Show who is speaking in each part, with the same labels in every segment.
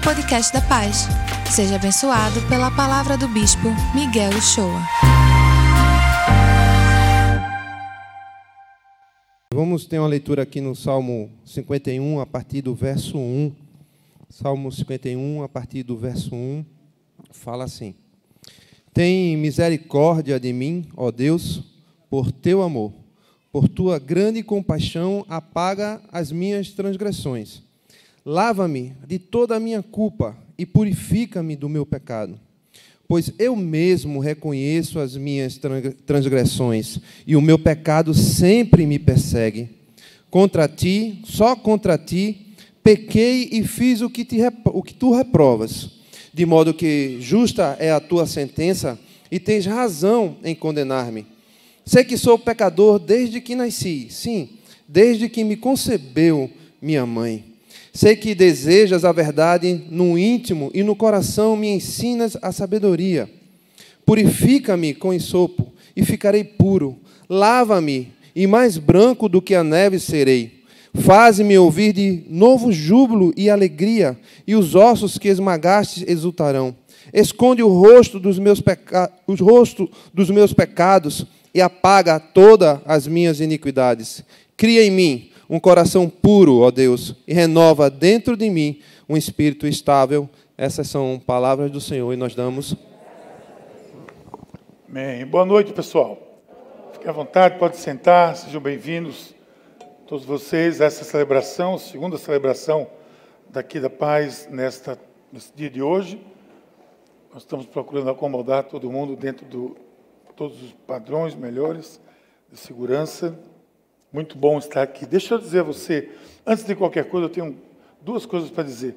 Speaker 1: ao podcast da Paz. Seja abençoado pela palavra do Bispo Miguel Uchoa.
Speaker 2: Vamos ter uma leitura aqui no Salmo 51, a partir do verso 1. Salmo 51, a partir do verso 1, fala assim: Tem misericórdia de mim, ó Deus, por teu amor. Por tua grande compaixão, apaga as minhas transgressões. Lava-me de toda a minha culpa e purifica-me do meu pecado. Pois eu mesmo reconheço as minhas transgressões e o meu pecado sempre me persegue. Contra ti, só contra ti, pequei e fiz o que, te, o que tu reprovas. De modo que justa é a tua sentença e tens razão em condenar-me. Sei que sou pecador desde que nasci, sim, desde que me concebeu minha mãe. Sei que desejas a verdade no íntimo e no coração me ensinas a sabedoria. Purifica-me com ensopo e ficarei puro. Lava-me e mais branco do que a neve serei. Faze-me ouvir de novo júbilo e alegria, e os ossos que esmagaste exultarão. Esconde o rosto dos meus, peca... o rosto dos meus pecados e apaga todas as minhas iniquidades. Cria em mim um coração puro, ó Deus, e renova dentro de mim um espírito estável. Essas são palavras do Senhor e nós damos.
Speaker 3: Amém. Boa noite, pessoal. Fique à vontade, pode sentar, sejam bem-vindos todos vocês a essa celebração, segunda celebração daqui da paz nesta, nesse dia de hoje. Nós estamos procurando acomodar todo mundo dentro do todos os padrões melhores de segurança. Muito bom estar aqui. Deixa eu dizer a você, antes de qualquer coisa, eu tenho duas coisas para dizer.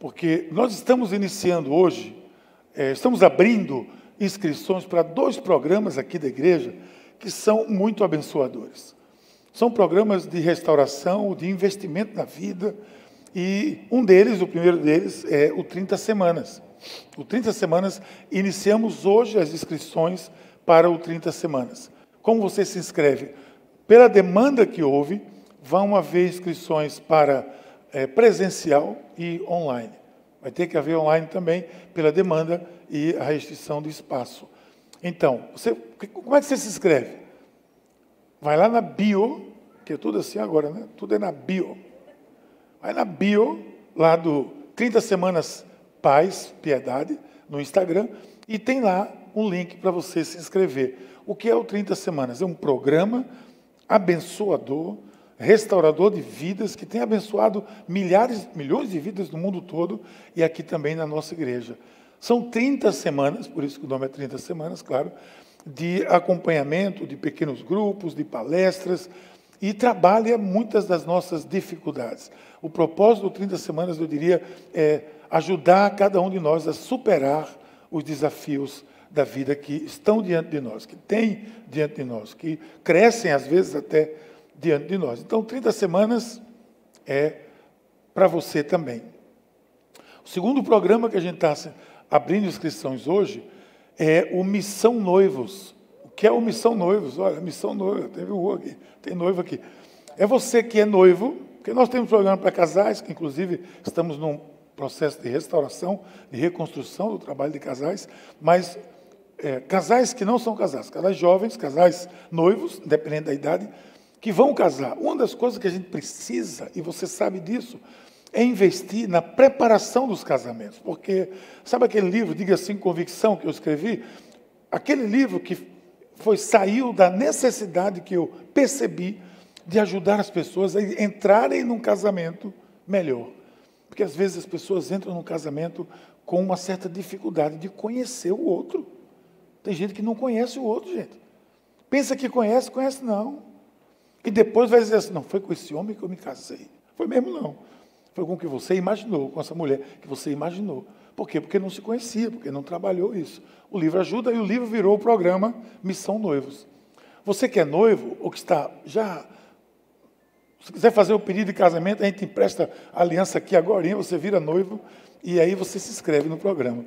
Speaker 3: Porque nós estamos iniciando hoje, é, estamos abrindo inscrições para dois programas aqui da igreja que são muito abençoadores. São programas de restauração, de investimento na vida, e um deles, o primeiro deles, é o 30 Semanas. O 30 Semanas, iniciamos hoje as inscrições para o 30 semanas. Como você se inscreve? Pela demanda que houve, vão haver inscrições para é, presencial e online. Vai ter que haver online também pela demanda e a restrição de espaço. Então, você, como é que você se inscreve? Vai lá na bio, que é tudo assim agora, né? Tudo é na bio. Vai na bio, lá do 30 Semanas Paz, Piedade, no Instagram, e tem lá um link para você se inscrever. O que é o 30 Semanas? É um programa abençoador, restaurador de vidas, que tem abençoado milhares, milhões de vidas no mundo todo e aqui também na nossa igreja. São 30 semanas, por isso que o nome é 30 semanas, claro, de acompanhamento, de pequenos grupos, de palestras, e trabalha muitas das nossas dificuldades. O propósito do 30 semanas, eu diria, é ajudar cada um de nós a superar os desafios da vida que estão diante de nós, que têm diante de nós, que crescem às vezes até diante de nós. Então, 30 semanas é para você também. O segundo programa que a gente está abrindo inscrições hoje é o Missão Noivos. O que é o Missão Noivos? Olha, Missão Noiva, teve o aqui, tem noivo aqui. É você que é noivo, porque nós temos programa para casais, que inclusive estamos num processo de restauração, de reconstrução do trabalho de casais, mas é, casais que não são casados, casais jovens, casais noivos, independente da idade, que vão casar. Uma das coisas que a gente precisa, e você sabe disso, é investir na preparação dos casamentos. Porque, sabe aquele livro, Diga Assim Convicção, que eu escrevi? Aquele livro que foi saiu da necessidade que eu percebi de ajudar as pessoas a entrarem num casamento melhor. Porque às vezes as pessoas entram num casamento com uma certa dificuldade de conhecer o outro. Tem gente que não conhece o outro, gente. Pensa que conhece, conhece não. E depois vai dizer assim: não, foi com esse homem que eu me casei. Foi mesmo não. Foi com o que você imaginou, com essa mulher que você imaginou. Por quê? Porque não se conhecia, porque não trabalhou isso. O livro ajuda e o livro virou o programa Missão Noivos. Você que é noivo ou que está já se quiser fazer o pedido de casamento, a gente empresta a aliança aqui agora, você vira noivo e aí você se inscreve no programa.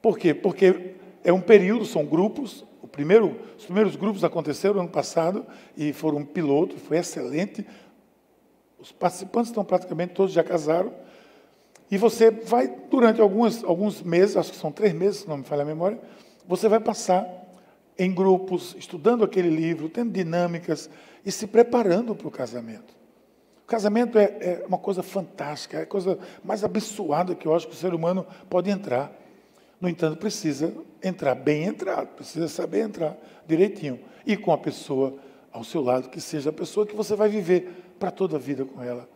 Speaker 3: Por quê? Porque é um período, são grupos. O primeiro, os primeiros grupos aconteceram no ano passado e foram um piloto, foi excelente. Os participantes estão praticamente todos já casaram. E você vai, durante alguns, alguns meses, acho que são três meses, se não me falha a memória, você vai passar em grupos, estudando aquele livro, tendo dinâmicas e se preparando para o casamento. O casamento é, é, uma coisa fantástica, é a coisa mais abençoada que eu acho que o ser humano pode entrar. No entanto, precisa entrar bem entrado, precisa saber entrar direitinho. E com a pessoa ao seu lado, que seja a pessoa que você vai viver para toda a vida com ela,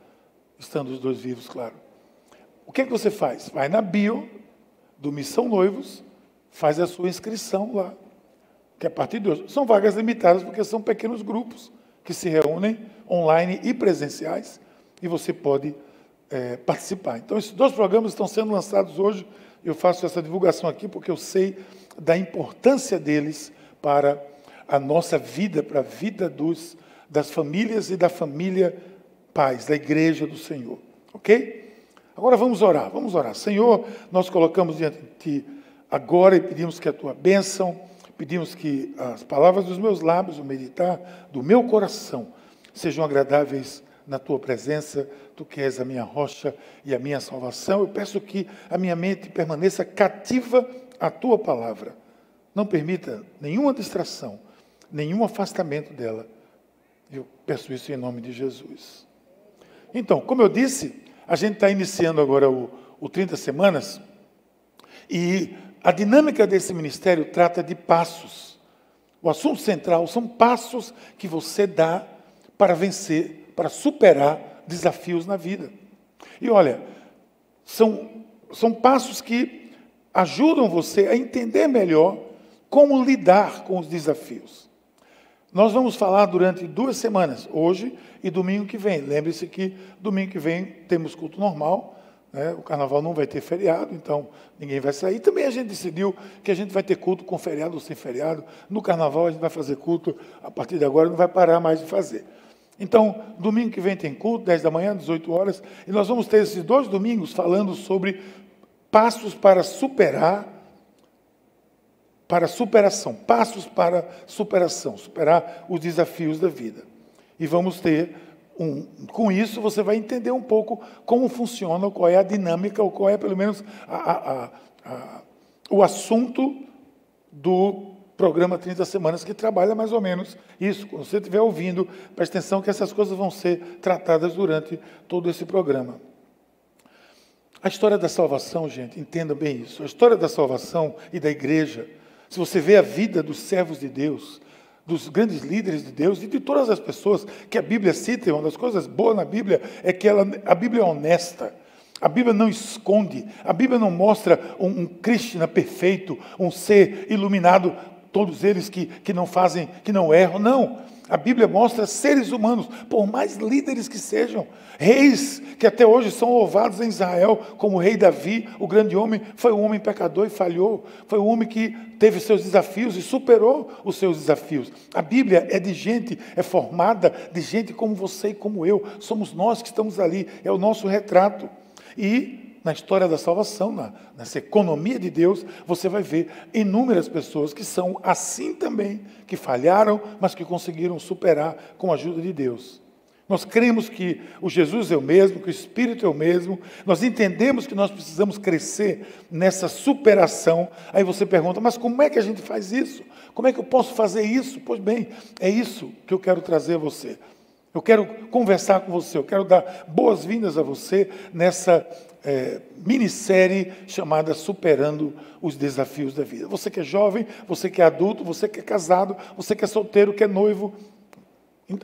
Speaker 3: estando os dois vivos, claro. O que, é que você faz? Vai na bio do Missão Noivos, faz a sua inscrição lá. Que a partir de hoje. São vagas limitadas, porque são pequenos grupos que se reúnem online e presenciais, e você pode é, participar. Então, esses dois programas estão sendo lançados hoje. Eu faço essa divulgação aqui porque eu sei da importância deles para a nossa vida, para a vida dos, das famílias e da família paz, da igreja do Senhor. Ok? Agora vamos orar, vamos orar. Senhor, nós colocamos diante de Ti agora e pedimos que a Tua bênção, pedimos que as palavras dos meus lábios, o meditar do meu coração, sejam agradáveis na Tua presença, Tu que és a minha rocha e a minha salvação. Eu peço que a minha mente permaneça cativa à Tua palavra. Não permita nenhuma distração, nenhum afastamento dela. Eu peço isso em nome de Jesus. Então, como eu disse, a gente está iniciando agora o, o 30 Semanas e a dinâmica desse ministério trata de passos. O assunto central são passos que você dá para vencer, para superar desafios na vida. E olha, são, são passos que ajudam você a entender melhor como lidar com os desafios. Nós vamos falar durante duas semanas, hoje e domingo que vem. Lembre-se que domingo que vem temos culto normal, né? o carnaval não vai ter feriado, então ninguém vai sair. Também a gente decidiu que a gente vai ter culto com feriado ou sem feriado. No carnaval a gente vai fazer culto, a partir de agora não vai parar mais de fazer. Então, domingo que vem tem culto, 10 da manhã, 18 horas, e nós vamos ter esses dois domingos falando sobre passos para superar para superação, passos para superação, superar os desafios da vida. E vamos ter um, com isso você vai entender um pouco como funciona, qual é a dinâmica, ou qual é pelo menos a, a, a, o assunto do programa 30 Semanas, que trabalha mais ou menos isso. Quando você estiver ouvindo, preste atenção que essas coisas vão ser tratadas durante todo esse programa. A história da salvação, gente, entenda bem isso. A história da salvação e da igreja se você vê a vida dos servos de Deus, dos grandes líderes de Deus e de todas as pessoas que a Bíblia cita, uma das coisas boas na Bíblia é que ela, a Bíblia é honesta. A Bíblia não esconde, a Bíblia não mostra um, um Krishna perfeito, um ser iluminado, todos eles que, que não fazem, que não erram, não. A Bíblia mostra seres humanos, por mais líderes que sejam, reis que até hoje são louvados em Israel, como o rei Davi, o grande homem, foi um homem pecador e falhou, foi um homem que teve seus desafios e superou os seus desafios. A Bíblia é de gente, é formada de gente como você e como eu, somos nós que estamos ali, é o nosso retrato. E na história da salvação, na, nessa economia de Deus, você vai ver inúmeras pessoas que são assim também, que falharam, mas que conseguiram superar com a ajuda de Deus. Nós cremos que o Jesus é o mesmo, que o Espírito é o mesmo, nós entendemos que nós precisamos crescer nessa superação. Aí você pergunta, mas como é que a gente faz isso? Como é que eu posso fazer isso? Pois bem, é isso que eu quero trazer a você. Eu quero conversar com você, eu quero dar boas-vindas a você nessa é, minissérie chamada Superando os Desafios da Vida. Você que é jovem, você que é adulto, você que é casado, você que é solteiro, que é noivo,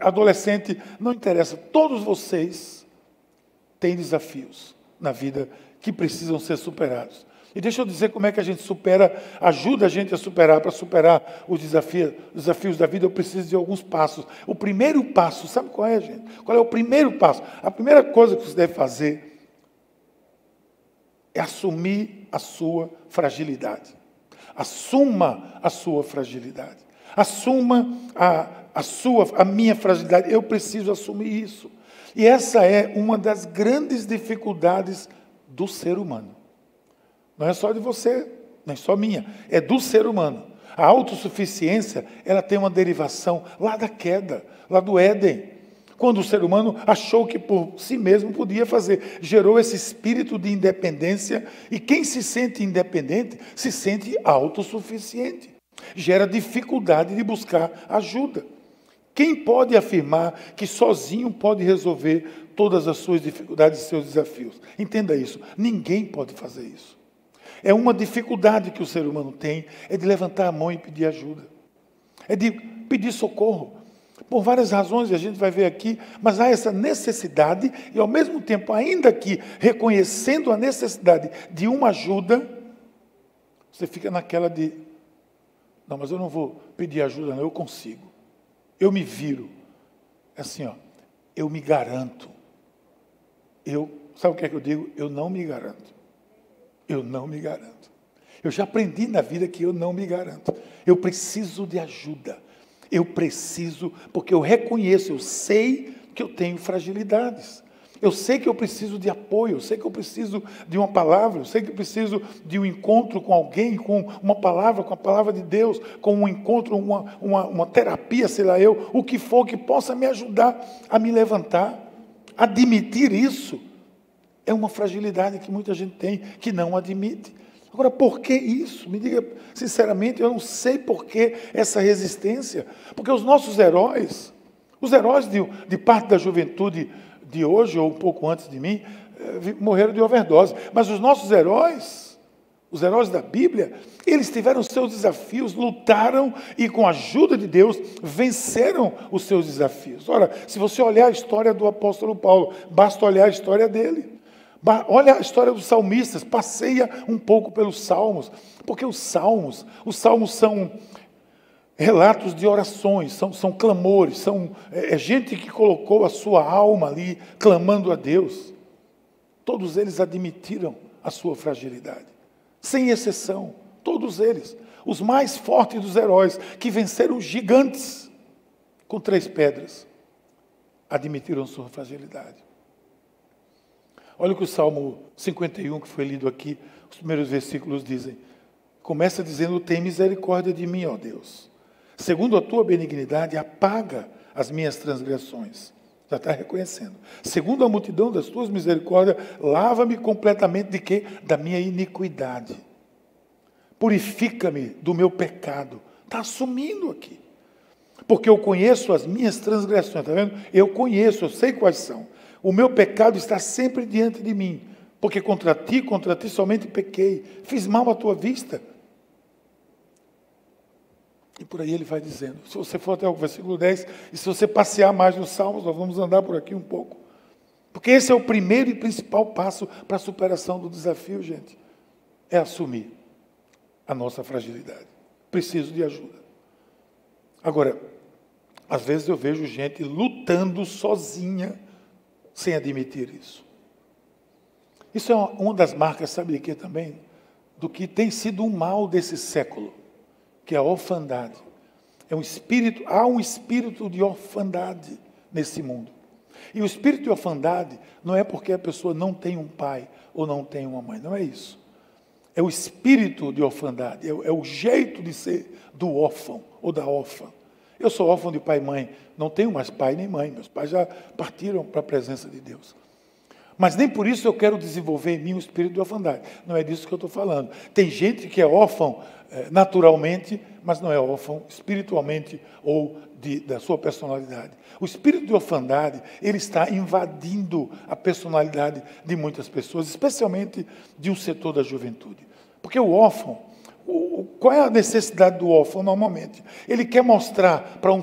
Speaker 3: adolescente, não interessa. Todos vocês têm desafios na vida que precisam ser superados. E deixa eu dizer como é que a gente supera, ajuda a gente a superar. Para superar os desafios, os desafios da vida, eu preciso de alguns passos. O primeiro passo, sabe qual é, gente? Qual é o primeiro passo? A primeira coisa que você deve fazer é assumir a sua fragilidade. Assuma a sua fragilidade. Assuma a, a sua, a minha fragilidade. Eu preciso assumir isso. E essa é uma das grandes dificuldades do ser humano. Não é só de você, não é só minha, é do ser humano. A autossuficiência, ela tem uma derivação lá da queda, lá do Éden. Quando o ser humano achou que por si mesmo podia fazer. Gerou esse espírito de independência, e quem se sente independente se sente autossuficiente. Gera dificuldade de buscar ajuda. Quem pode afirmar que sozinho pode resolver todas as suas dificuldades e seus desafios? Entenda isso. Ninguém pode fazer isso. É uma dificuldade que o ser humano tem, é de levantar a mão e pedir ajuda. É de pedir socorro. Por várias razões, a gente vai ver aqui, mas há essa necessidade, e ao mesmo tempo, ainda que reconhecendo a necessidade de uma ajuda, você fica naquela de: não, mas eu não vou pedir ajuda, não, eu consigo. Eu me viro. É assim, ó, eu me garanto. Eu, sabe o que é que eu digo? Eu não me garanto. Eu não me garanto. Eu já aprendi na vida que eu não me garanto. Eu preciso de ajuda. Eu preciso, porque eu reconheço, eu sei que eu tenho fragilidades. Eu sei que eu preciso de apoio, eu sei que eu preciso de uma palavra, eu sei que eu preciso de um encontro com alguém, com uma palavra, com a palavra de Deus, com um encontro, uma, uma, uma terapia, sei lá eu, o que for que possa me ajudar a me levantar. Admitir isso é uma fragilidade que muita gente tem, que não admite. Agora, por que isso? Me diga sinceramente, eu não sei por que essa resistência. Porque os nossos heróis, os heróis de, de parte da juventude de hoje, ou um pouco antes de mim, eh, morreram de overdose. Mas os nossos heróis, os heróis da Bíblia, eles tiveram seus desafios, lutaram e, com a ajuda de Deus, venceram os seus desafios. Ora, se você olhar a história do apóstolo Paulo, basta olhar a história dele. Olha a história dos salmistas, passeia um pouco pelos salmos, porque os salmos, os salmos são relatos de orações, são, são clamores, são é, é gente que colocou a sua alma ali clamando a Deus. Todos eles admitiram a sua fragilidade, sem exceção, todos eles, os mais fortes dos heróis que venceram gigantes com três pedras, admitiram sua fragilidade. Olha o que o Salmo 51, que foi lido aqui, os primeiros versículos dizem. Começa dizendo: Tem misericórdia de mim, ó Deus Segundo a tua benignidade, apaga as minhas transgressões. Já está reconhecendo. Segundo a multidão das tuas misericórdias, lava-me completamente de quê? Da minha iniquidade. Purifica-me do meu pecado. Está assumindo aqui. Porque eu conheço as minhas transgressões, está vendo? Eu conheço, eu sei quais são. O meu pecado está sempre diante de mim. Porque contra ti, contra ti somente pequei. Fiz mal à tua vista e por aí ele vai dizendo. Se você for até o versículo 10, e se você passear mais nos Salmos, nós vamos andar por aqui um pouco. Porque esse é o primeiro e principal passo para a superação do desafio, gente. É assumir a nossa fragilidade. Preciso de ajuda. Agora, às vezes eu vejo gente lutando sozinha sem admitir isso. Isso é uma das marcas, sabe de quê também? Do que tem sido um mal desse século que é a orfandade. É um espírito, há um espírito de orfandade nesse mundo. E o espírito de orfandade não é porque a pessoa não tem um pai ou não tem uma mãe, não é isso. É o espírito de orfandade, é, é o jeito de ser do órfão ou da órfã. Eu sou órfão de pai e mãe, não tenho mais pai nem mãe, meus pais já partiram para a presença de Deus. Mas nem por isso eu quero desenvolver em mim o espírito de orfandade. Não é disso que eu estou falando. Tem gente que é órfão é, naturalmente, mas não é órfão espiritualmente ou de, da sua personalidade. O espírito de orfandade, ele está invadindo a personalidade de muitas pessoas, especialmente de um setor da juventude. Porque o órfão, qual é a necessidade do órfão normalmente? Ele quer mostrar para um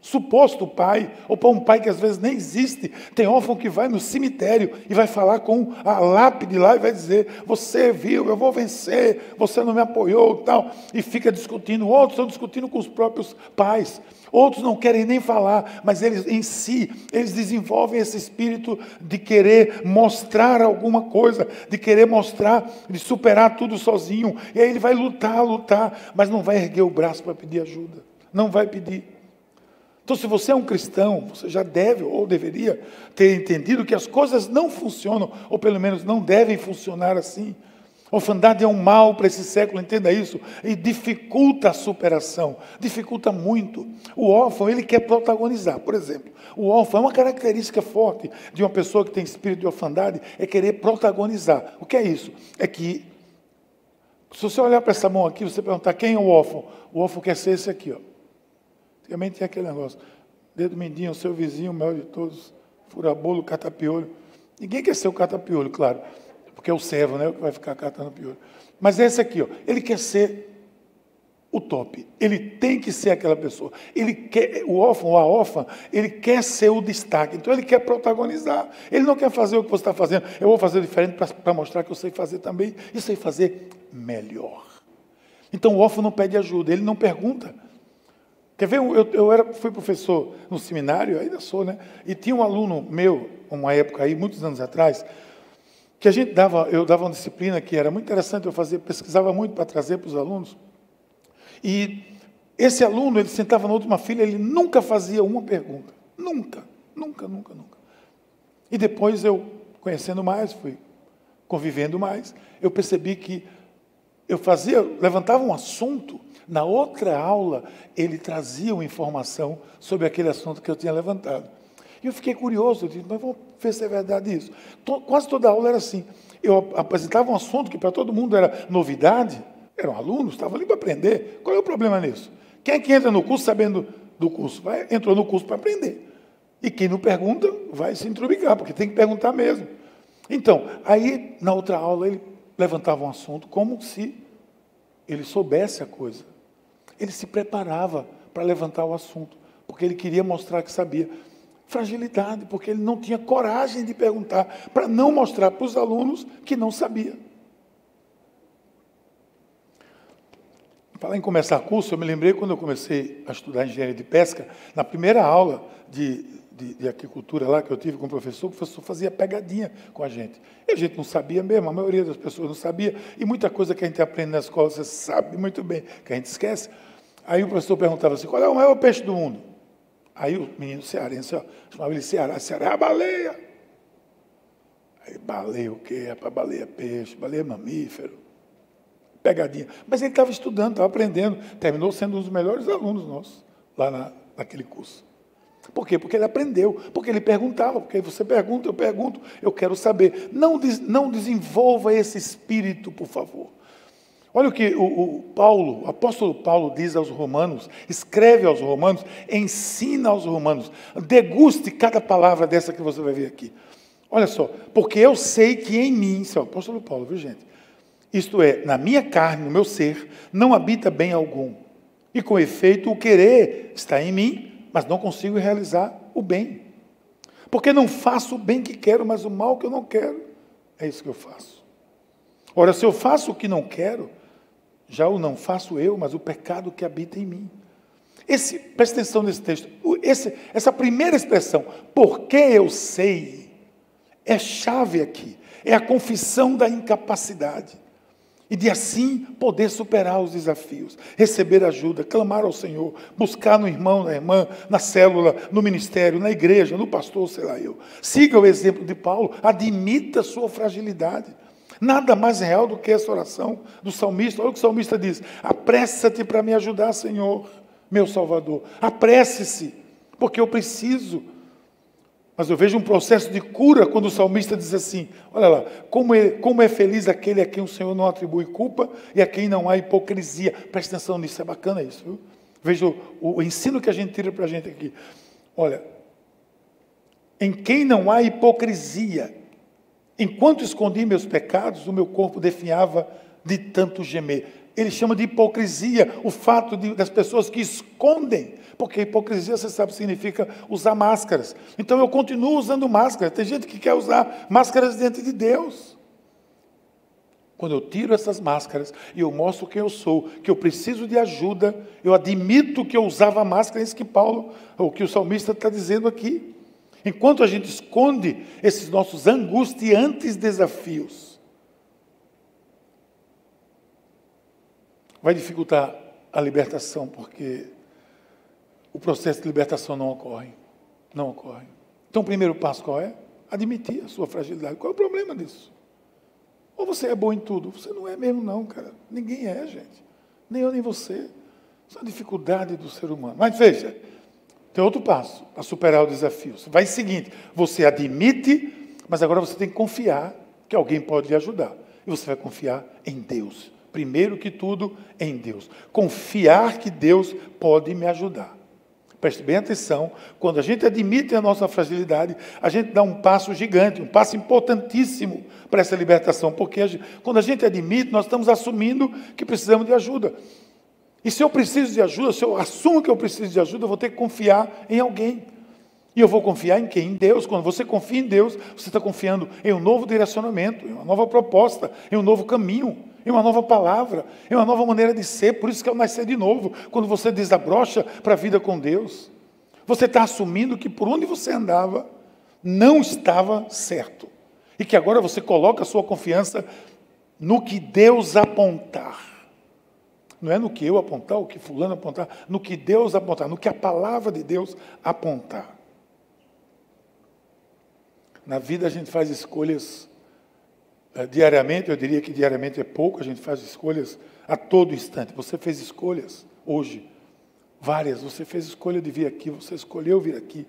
Speaker 3: suposto pai, ou para um pai que às vezes nem existe. Tem órfão que vai no cemitério e vai falar com a lápide lá e vai dizer: Você viu, eu vou vencer, você não me apoiou, tal. E fica discutindo. Outros estão discutindo com os próprios pais. Outros não querem nem falar, mas eles em si, eles desenvolvem esse espírito de querer mostrar alguma coisa, de querer mostrar, de superar tudo sozinho. E aí ele vai lutar, lutar, mas não vai erguer o braço para pedir ajuda. Não vai pedir. Então, se você é um cristão, você já deve ou deveria ter entendido que as coisas não funcionam, ou pelo menos não devem funcionar assim. Orfandade é um mal para esse século, entenda isso, e dificulta a superação, dificulta muito. O órfão, ele quer protagonizar, por exemplo. O órfão é uma característica forte de uma pessoa que tem espírito de orfandade, é querer protagonizar. O que é isso? É que, se você olhar para essa mão aqui, você perguntar quem é o órfão, o órfão quer ser esse aqui, ó. Antigamente tinha aquele negócio, dedo mindinho, seu vizinho, o maior de todos, furabolo, catapiolho. Ninguém quer ser o catapiolho, claro porque é o servo, né, que vai ficar catando piolho. Mas é esse aqui, ó, ele quer ser o top. Ele tem que ser aquela pessoa. Ele quer, o órfão ou a órfã, ele quer ser o destaque. Então ele quer protagonizar. Ele não quer fazer o que você está fazendo. Eu vou fazer diferente para mostrar que eu sei fazer também e sei fazer melhor. Então o órfão não pede ajuda, ele não pergunta. Quer ver? Eu, eu era, fui professor no seminário, ainda sou, né? E tinha um aluno meu, uma época aí, muitos anos atrás, que a gente dava, eu dava uma disciplina que era muito interessante, eu fazia, pesquisava muito para trazer para os alunos. E esse aluno, ele sentava na última fila, ele nunca fazia uma pergunta. Nunca, nunca, nunca, nunca. E depois eu, conhecendo mais, fui convivendo mais, eu percebi que eu fazia, levantava um assunto, na outra aula ele trazia uma informação sobre aquele assunto que eu tinha levantado. E eu fiquei curioso, eu disse, mas vamos ver se é verdade isso. Quase toda aula era assim. Eu apresentava um assunto que para todo mundo era novidade, eram alunos, estavam ali para aprender. Qual é o problema nisso? Quem é que entra no curso sabendo do curso? Vai, entrou no curso para aprender. E quem não pergunta, vai se intrubicar, porque tem que perguntar mesmo. Então, aí, na outra aula, ele levantava um assunto como se ele soubesse a coisa. Ele se preparava para levantar o assunto, porque ele queria mostrar que sabia fragilidade, porque ele não tinha coragem de perguntar, para não mostrar para os alunos que não sabia. Falar em começar curso, eu me lembrei quando eu comecei a estudar engenharia de pesca, na primeira aula de, de, de agricultura lá que eu tive com o professor, o professor fazia pegadinha com a gente. E a gente não sabia mesmo, a maioria das pessoas não sabia, e muita coisa que a gente aprende na escola, você sabe muito bem, que a gente esquece. Aí o professor perguntava assim, qual é o maior peixe do mundo? Aí o menino cearense, chamava ele Ceará, Ceará é a baleia. Aí baleia o quê? É para baleia peixe, baleia mamífero. Pegadinha. Mas ele estava estudando, estava aprendendo, terminou sendo um dos melhores alunos nossos, lá na, naquele curso. Por quê? Porque ele aprendeu, porque ele perguntava, porque você pergunta, eu pergunto, eu quero saber. Não, des, não desenvolva esse espírito, por favor. Olha o que o, o, Paulo, o apóstolo Paulo diz aos romanos, escreve aos romanos, ensina aos romanos, deguste cada palavra dessa que você vai ver aqui. Olha só, porque eu sei que em mim, isso é o apóstolo Paulo, viu gente? Isto é, na minha carne, no meu ser, não habita bem algum. E com efeito, o querer está em mim, mas não consigo realizar o bem. Porque não faço o bem que quero, mas o mal que eu não quero. É isso que eu faço. Ora, se eu faço o que não quero, já o não faço eu, mas o pecado que habita em mim. Esse, presta atenção nesse texto. Esse, essa primeira expressão, porque eu sei, é chave aqui. É a confissão da incapacidade. E de assim poder superar os desafios, receber ajuda, clamar ao Senhor, buscar no irmão, na irmã, na célula, no ministério, na igreja, no pastor, sei lá eu. Siga o exemplo de Paulo, admita sua fragilidade. Nada mais real do que essa oração do salmista. Olha o que o salmista diz: apressa-te para me ajudar, Senhor, meu Salvador. Apresse-se, porque eu preciso. Mas eu vejo um processo de cura quando o salmista diz assim: olha lá, como é, como é feliz aquele a quem o Senhor não atribui culpa e a quem não há hipocrisia. Presta atenção nisso, é bacana isso, viu? Veja o, o ensino que a gente tira para a gente aqui. Olha, em quem não há hipocrisia, Enquanto escondi meus pecados, o meu corpo definhava de tanto gemer. Ele chama de hipocrisia o fato de, das pessoas que escondem, porque hipocrisia, você sabe, significa usar máscaras. Então eu continuo usando máscaras. Tem gente que quer usar máscaras diante de Deus. Quando eu tiro essas máscaras e eu mostro quem eu sou, que eu preciso de ajuda, eu admito que eu usava máscara, é isso que Paulo, ou que o salmista está dizendo aqui. Enquanto a gente esconde esses nossos angustiantes desafios, vai dificultar a libertação, porque o processo de libertação não ocorre. Não ocorre. Então, o primeiro passo qual é? Admitir a sua fragilidade. Qual é o problema disso? Ou você é bom em tudo? Você não é mesmo, não, cara. Ninguém é, gente. Nem eu, nem você. Isso é a dificuldade do ser humano. Mas veja, tem outro passo para superar o desafio. Vai seguinte: você admite, mas agora você tem que confiar que alguém pode lhe ajudar. E você vai confiar em Deus. Primeiro que tudo, em Deus. Confiar que Deus pode me ajudar. Preste bem atenção, quando a gente admite a nossa fragilidade, a gente dá um passo gigante, um passo importantíssimo para essa libertação, porque a gente, quando a gente admite, nós estamos assumindo que precisamos de ajuda. E se eu preciso de ajuda, se eu assumo que eu preciso de ajuda, eu vou ter que confiar em alguém. E eu vou confiar em quem? Em Deus. Quando você confia em Deus, você está confiando em um novo direcionamento, em uma nova proposta, em um novo caminho, em uma nova palavra, em uma nova maneira de ser. Por isso que é o nascer de novo. Quando você desabrocha para a vida com Deus, você está assumindo que por onde você andava não estava certo. E que agora você coloca a sua confiança no que Deus apontar. Não é no que eu apontar, o que fulano apontar, no que Deus apontar, no que a palavra de Deus apontar. Na vida a gente faz escolhas é, diariamente, eu diria que diariamente é pouco, a gente faz escolhas a todo instante. Você fez escolhas hoje, várias. Você fez escolha de vir aqui, você escolheu vir aqui.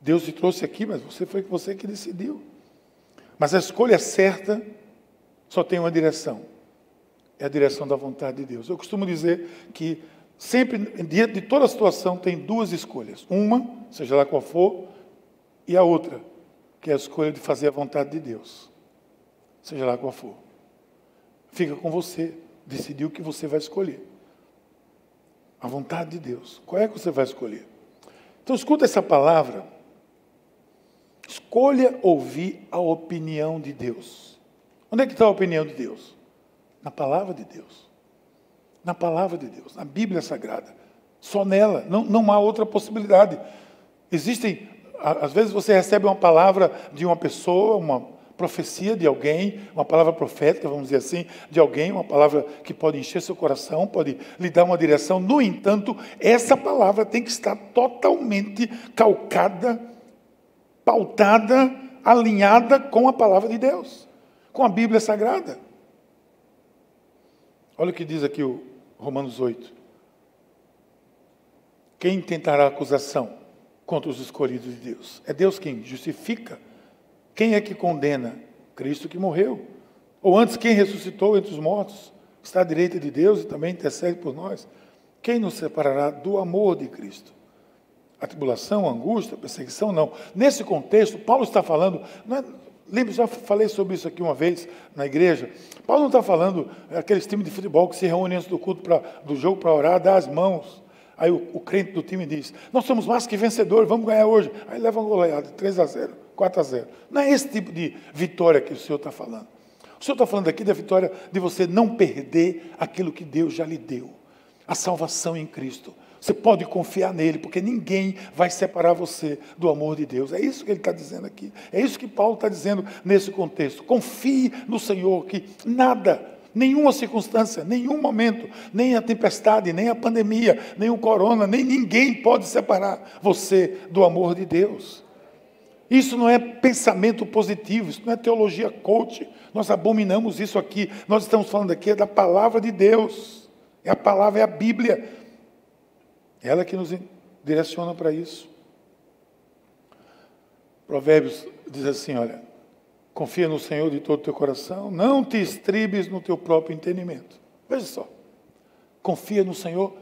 Speaker 3: Deus te trouxe aqui, mas você foi você que decidiu. Mas a escolha certa só tem uma direção é a direção da vontade de Deus. Eu costumo dizer que sempre, diante de toda situação, tem duas escolhas. Uma, seja lá qual for, e a outra, que é a escolha de fazer a vontade de Deus. Seja lá qual for. Fica com você, decidir o que você vai escolher. A vontade de Deus. Qual é que você vai escolher? Então, escuta essa palavra. Escolha ouvir a opinião de Deus. Onde é que está a opinião de Deus? Na palavra de Deus. Na palavra de Deus, na Bíblia Sagrada. Só nela, não, não há outra possibilidade. Existem, às vezes você recebe uma palavra de uma pessoa, uma profecia de alguém, uma palavra profética, vamos dizer assim, de alguém, uma palavra que pode encher seu coração, pode lhe dar uma direção. No entanto, essa palavra tem que estar totalmente calcada, pautada, alinhada com a palavra de Deus, com a Bíblia Sagrada. Olha o que diz aqui o Romanos 8. Quem tentará acusação contra os escolhidos de Deus? É Deus quem justifica. Quem é que condena? Cristo que morreu. Ou antes, quem ressuscitou entre os mortos? Está à direita de Deus e também intercede por nós. Quem nos separará do amor de Cristo? A tribulação, a angústia, a perseguição? Não. Nesse contexto, Paulo está falando, não é, Lembra, já falei sobre isso aqui uma vez na igreja. Paulo não está falando é, aqueles times de futebol que se reúnem antes do culto pra, do jogo para orar, dar as mãos. Aí o, o, crente do time diz: Nós somos mais que vencedores, vamos ganhar hoje. Aí leva uma goleada, 3 a 0, 4 a 0. Não é esse tipo de vitória que o Senhor está falando. O Senhor está falando aqui da vitória de você não perder aquilo que Deus já lhe deu a salvação em Cristo. Você pode confiar nele, porque ninguém vai separar você do amor de Deus. É isso que ele está dizendo aqui. É isso que Paulo está dizendo nesse contexto. Confie no Senhor, que nada, nenhuma circunstância, nenhum momento, nem a tempestade, nem a pandemia, nem o corona, nem ninguém pode separar você do amor de Deus. Isso não é pensamento positivo, isso não é teologia coach. Nós abominamos isso aqui. Nós estamos falando aqui é da palavra de Deus. É a palavra, é a Bíblia. Ela que nos direciona para isso. Provérbios diz assim: olha, confia no Senhor de todo o teu coração, não te estribes no teu próprio entendimento. Veja só, confia no Senhor,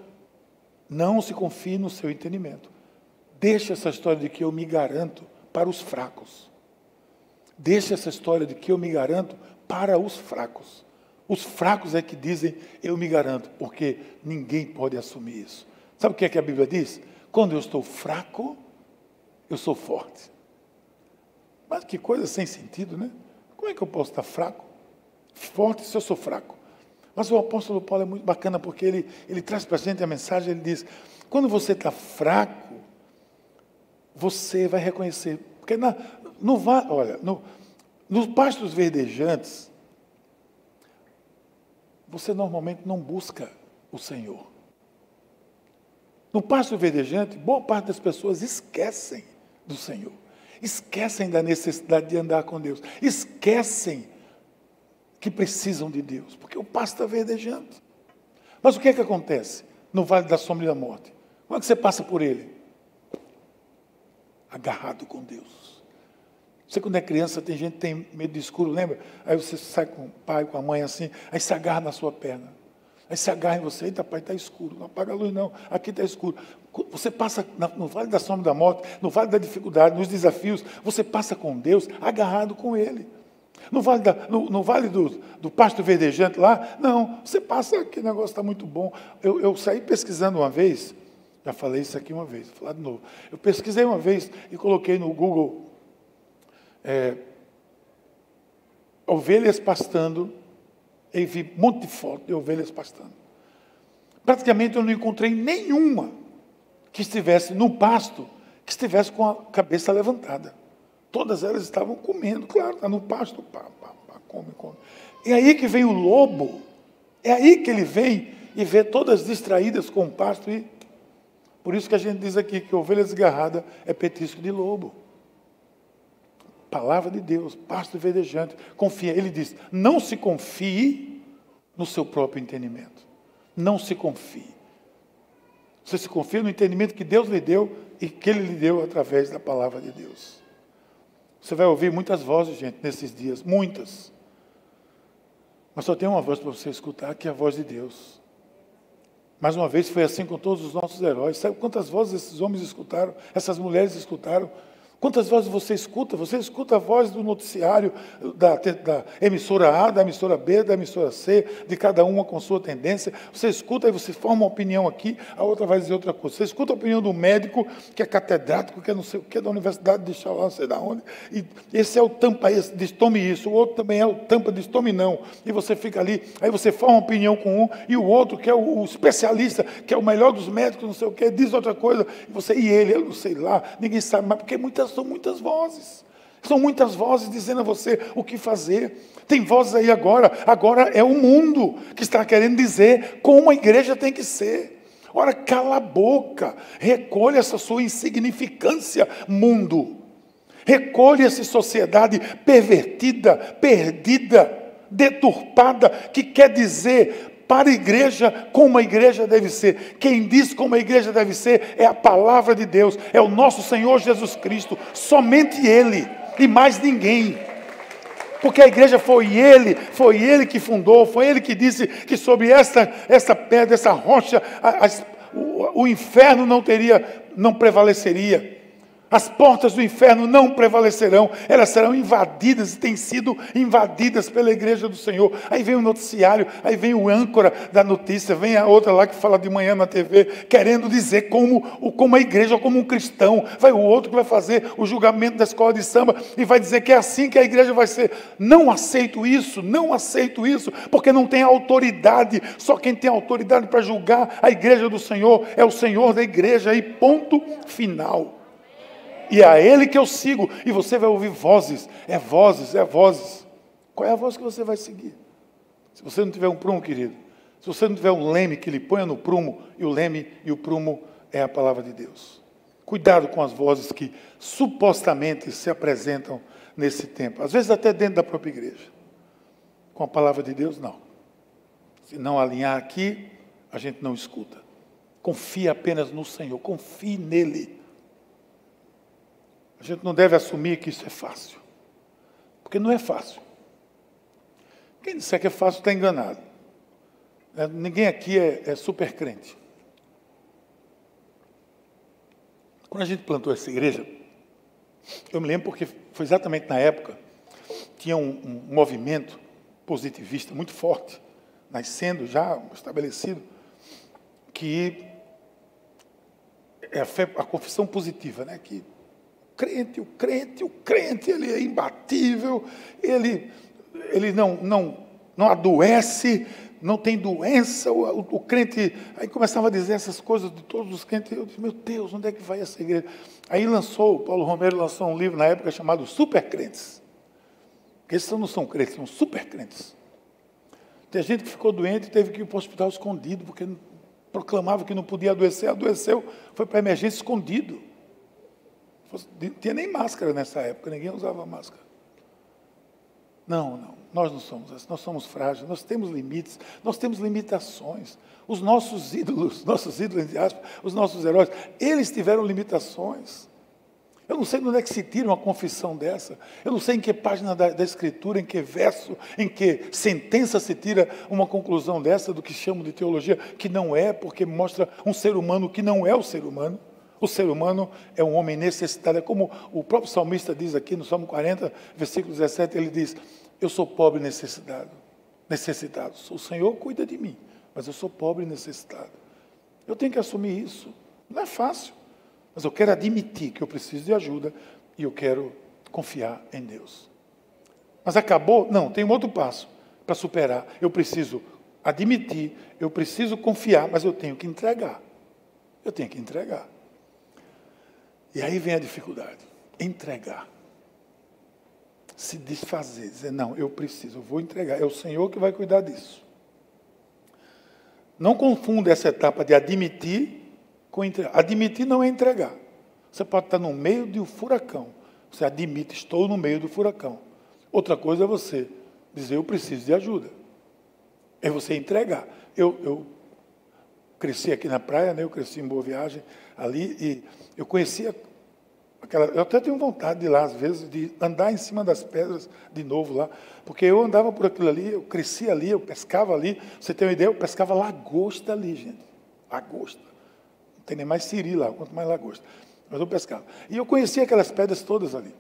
Speaker 3: não se confie no seu entendimento. Deixa essa história de que eu me garanto para os fracos. Deixa essa história de que eu me garanto para os fracos. Os fracos é que dizem eu me garanto, porque ninguém pode assumir isso. Sabe o que é que a Bíblia diz? Quando eu estou fraco, eu sou forte. Mas que coisa sem sentido, né? Como é que eu posso estar fraco? Forte se eu sou fraco. Mas o apóstolo Paulo é muito bacana porque ele, ele traz para a gente a mensagem, ele diz, quando você está fraco, você vai reconhecer. Porque na, no, olha, no, nos pastos verdejantes, você normalmente não busca o Senhor. No pasto verdejante, boa parte das pessoas esquecem do Senhor, esquecem da necessidade de andar com Deus, esquecem que precisam de Deus, porque o pasto está verdejando. Mas o que é que acontece no vale da sombra e da morte? Como é que você passa por ele? Agarrado com Deus. Você, quando é criança, tem gente que tem medo de escuro, lembra? Aí você sai com o pai, com a mãe assim, aí se agarra na sua perna. Aí se agarra em você, eita pai, está escuro, não apaga a luz não, aqui está escuro. Você passa no vale da sombra da morte, no vale da dificuldade, nos desafios, você passa com Deus, agarrado com Ele. No vale, da, no, no vale do, do pasto verdejante lá, não, você passa, que negócio está muito bom. Eu, eu saí pesquisando uma vez, já falei isso aqui uma vez, vou falar de novo. Eu pesquisei uma vez e coloquei no Google é, ovelhas pastando e vi um monte de fotos de ovelhas pastando. Praticamente eu não encontrei nenhuma que estivesse no pasto, que estivesse com a cabeça levantada. Todas elas estavam comendo, claro, está no pasto, pá, pá, pá, come, come. E aí que vem o lobo, é aí que ele vem e vê todas distraídas com o pasto e por isso que a gente diz aqui que ovelha desgarrada é petisco de lobo. Palavra de Deus, pasto verdejante. Confia. Ele diz: não se confie no seu próprio entendimento. Não se confie. Você se confia no entendimento que Deus lhe deu e que Ele lhe deu através da palavra de Deus. Você vai ouvir muitas vozes, gente, nesses dias, muitas. Mas só tem uma voz para você escutar, que é a voz de Deus. Mais uma vez foi assim com todos os nossos heróis. Sabe quantas vozes esses homens escutaram, essas mulheres escutaram? Quantas vozes você escuta? Você escuta a voz do noticiário da, da, emissora A, da emissora B, da emissora C, de cada uma com sua tendência. Você escuta e você forma uma opinião aqui, a outra vai dizer outra coisa. Você escuta a opinião do médico, que é catedrático, que é não sei o que, da universidade de Xalá, não sei de onde. E esse é o tampa, esse, diz tome isso. O outro também é o tampa, diz tome não. E você fica ali, aí você forma uma opinião com um, e o outro, que é o, o especialista, que é o melhor dos médicos, não sei o que, diz outra coisa. E você, e ele, eu não sei lá, ninguém sabe, mas porque muitas são muitas vozes. São muitas vozes dizendo a você o que fazer. Tem vozes aí agora, agora é o mundo que está querendo dizer como a igreja tem que ser. Ora, cala a boca, recolha essa sua insignificância, mundo. Recolha essa sociedade pervertida, perdida, deturpada, que quer dizer para a igreja como a igreja deve ser. Quem diz como a igreja deve ser é a palavra de Deus, é o nosso Senhor Jesus Cristo, somente Ele e mais ninguém. Porque a igreja foi ele, foi ele que fundou, foi ele que disse que sobre esta, esta pedra, essa rocha, a, a, o, o inferno não teria, não prevaleceria. As portas do inferno não prevalecerão, elas serão invadidas e têm sido invadidas pela igreja do Senhor. Aí vem o noticiário, aí vem o âncora da notícia, vem a outra lá que fala de manhã na TV, querendo dizer como, como a igreja, como um cristão. Vai o outro que vai fazer o julgamento da escola de samba e vai dizer que é assim que a igreja vai ser. Não aceito isso, não aceito isso, porque não tem autoridade. Só quem tem autoridade para julgar a igreja do Senhor é o Senhor da igreja, e ponto final. E é a Ele que eu sigo. E você vai ouvir vozes, é vozes, é vozes. Qual é a voz que você vai seguir? Se você não tiver um prumo, querido, se você não tiver um leme que lhe ponha no prumo, e o leme e o prumo é a palavra de Deus. Cuidado com as vozes que supostamente se apresentam nesse tempo, às vezes até dentro da própria igreja. Com a palavra de Deus, não. Se não alinhar aqui, a gente não escuta. Confie apenas no Senhor, confie nele. A gente não deve assumir que isso é fácil. Porque não é fácil. Quem disser que é fácil está enganado. É, ninguém aqui é, é super crente. Quando a gente plantou essa igreja, eu me lembro porque foi exatamente na época, tinha um, um movimento positivista muito forte, nascendo já estabelecido, que é a, fé, a confissão positiva, né? que crente, o crente, o crente, ele é imbatível, ele, ele não, não, não adoece, não tem doença, o, o, o, crente, aí começava a dizer essas coisas de todos os crentes, eu disse, meu Deus, onde é que vai essa igreja? Aí lançou, Paulo Romero lançou um livro na época chamado Super Crentes. Esses não são crentes, são super crentes. Tem gente que ficou doente e teve que ir para o hospital escondido, porque proclamava que não podia adoecer, adoeceu, foi para a emergência escondido. Não tinha nem máscara nessa época, ninguém usava máscara. Não, não. nós não somos assim, nós somos frágeis, nós temos limites, nós temos limitações. Os nossos ídolos, nossos ídolos, entre aspas, os nossos heróis, eles tiveram limitações. Eu não sei onde é que se tira uma confissão dessa. Eu não sei em que página da, da, Escritura, em que verso, em que sentença se tira uma conclusão dessa do que chamam de teologia, que não é, porque mostra um ser humano que não é o ser humano. O ser humano é um homem necessitado. É como o próprio salmista diz aqui no Salmo 40, versículo 17, ele diz: Eu sou pobre e necessitado. Necessitado. O Senhor cuida de mim, mas eu sou pobre e necessitado. Eu tenho que assumir isso. Não é fácil. Mas eu quero admitir que eu preciso de ajuda e eu quero confiar em Deus. Mas acabou? Não, tem um outro passo para superar. Eu preciso admitir, eu preciso confiar, mas eu tenho que entregar. Eu tenho que entregar. E aí vem a dificuldade: entregar. Se desfazer, dizer, não, eu preciso, eu vou entregar. É o Senhor que vai cuidar disso. Não confunda essa etapa de admitir com entregar. Admitir não é entregar. Você pode estar no meio de um furacão. Você admite, estou no meio do furacão. Outra coisa é você dizer, eu preciso de ajuda. É você entregar. Eu, eu cresci aqui na praia, né? eu cresci em Boa Viagem ali, e eu conhecia aquela. Eu até tenho vontade de ir lá, às vezes, de andar em cima das pedras de novo lá, porque eu andava por aquilo ali, eu cresci ali, eu pescava ali. Você tem uma ideia? Eu pescava lagosta ali, gente. Lagosta. Não tem nem mais siri lá, quanto mais lagosta. Mas eu pescava. E eu conhecia aquelas pedras todas ali.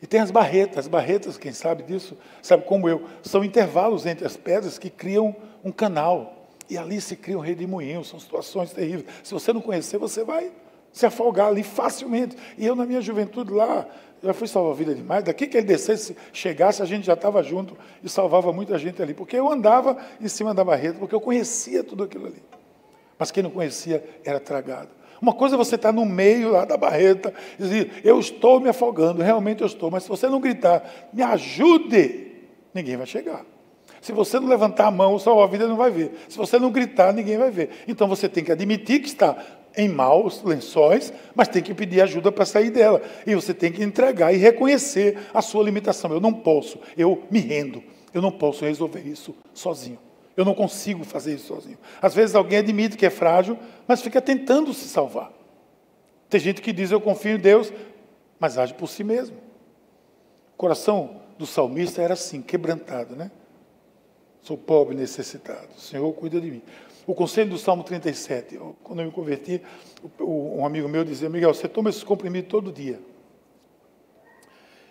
Speaker 3: E tem as barretas, as barretas, quem sabe disso, sabe como eu, são intervalos entre as pedras que criam um canal. E ali se cria um redemoinho, são situações terríveis. Se você não conhecer, você vai se afogar ali facilmente. E eu, na minha juventude lá, já fui salvar a vida demais. Daqui que ele descesse, chegasse, a gente já estava junto e salvava muita gente ali. Porque eu andava em cima da barreta, porque eu conhecia tudo aquilo ali. Mas quem não conhecia era tragado. Uma coisa é você estar no meio lá da barreta e dizer, eu estou me afogando, realmente eu estou, mas se você não gritar, me ajude, ninguém vai chegar. Se você não levantar a mão, o salva-vida não vai ver. Se você não gritar, ninguém vai ver. Então você tem que admitir que está em maus lençóis, mas tem que pedir ajuda para sair dela. E você tem que entregar e reconhecer a sua limitação. Eu não posso, eu me rendo. Eu não posso resolver isso sozinho. Eu não consigo fazer isso sozinho. Às vezes alguém admite que é frágil, mas fica tentando se salvar. Tem gente que diz eu confio em Deus, mas age por si mesmo. O coração do salmista era assim, quebrantado, né? Sou pobre e necessitado. O Senhor cuida de mim. O conselho do Salmo 37, quando eu me converti, um amigo meu dizia, Miguel, você toma esses comprimidos todo dia.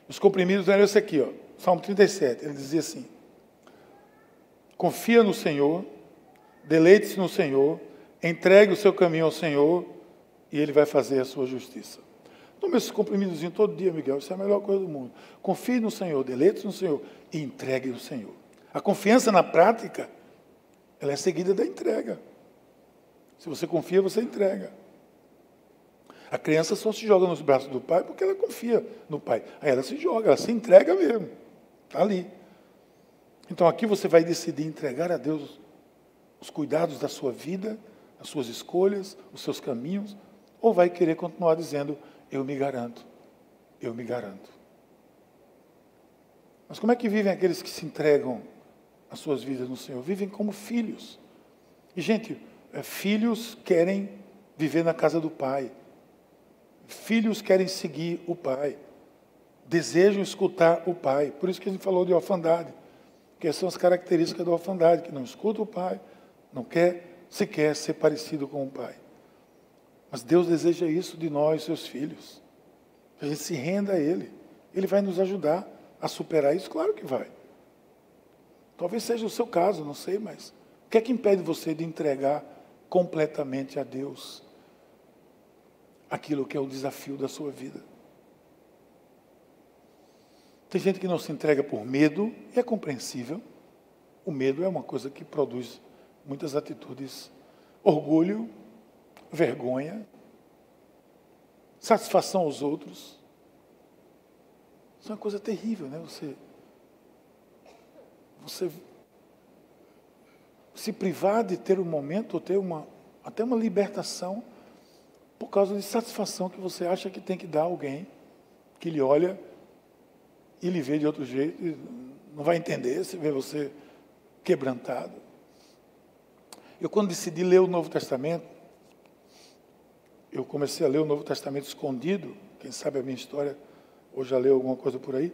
Speaker 3: Os comprimidos eram esse aqui, ó, Salmo 37. Ele dizia assim: confia no Senhor, deleite-se no Senhor, entregue o seu caminho ao Senhor e Ele vai fazer a sua justiça. Tome esses comprimidos todo dia, Miguel, isso é a melhor coisa do mundo. Confie no Senhor, deleite-se no Senhor e entregue no Senhor. A confiança na prática, ela é seguida da entrega. Se você confia, você entrega. A criança só se joga nos braços do pai porque ela confia no pai. Aí ela se joga, ela se entrega mesmo. Está ali. Então aqui você vai decidir entregar a Deus os cuidados da sua vida, as suas escolhas, os seus caminhos, ou vai querer continuar dizendo: Eu me garanto, eu me garanto. Mas como é que vivem aqueles que se entregam as suas vidas no Senhor? Vivem como filhos. E, gente, é, filhos querem viver na casa do Pai. Filhos querem seguir o Pai. Desejam escutar o Pai. Por isso que a gente falou de orfandade que são as características da orfandade, que não escuta o pai, não quer sequer ser parecido com o pai. Mas Deus deseja isso de nós, seus filhos. Que a gente se renda a Ele. Ele vai nos ajudar a superar isso? Claro que vai. Talvez seja o seu caso, não sei, mas o que é que impede você de entregar completamente a Deus aquilo que é o desafio da sua vida? Tem gente que não se entrega por medo, e é compreensível. O medo é uma coisa que produz muitas atitudes: orgulho, vergonha, satisfação aos outros. Isso é uma coisa terrível, né? Você, você se privar de ter um momento, ou ter uma, até uma libertação, por causa de satisfação que você acha que tem que dar a alguém que lhe olha e lhe vê de outro jeito, não vai entender se vê você quebrantado. Eu, quando decidi ler o Novo Testamento, eu comecei a ler o Novo Testamento escondido. Quem sabe a minha história, ou já leu alguma coisa por aí.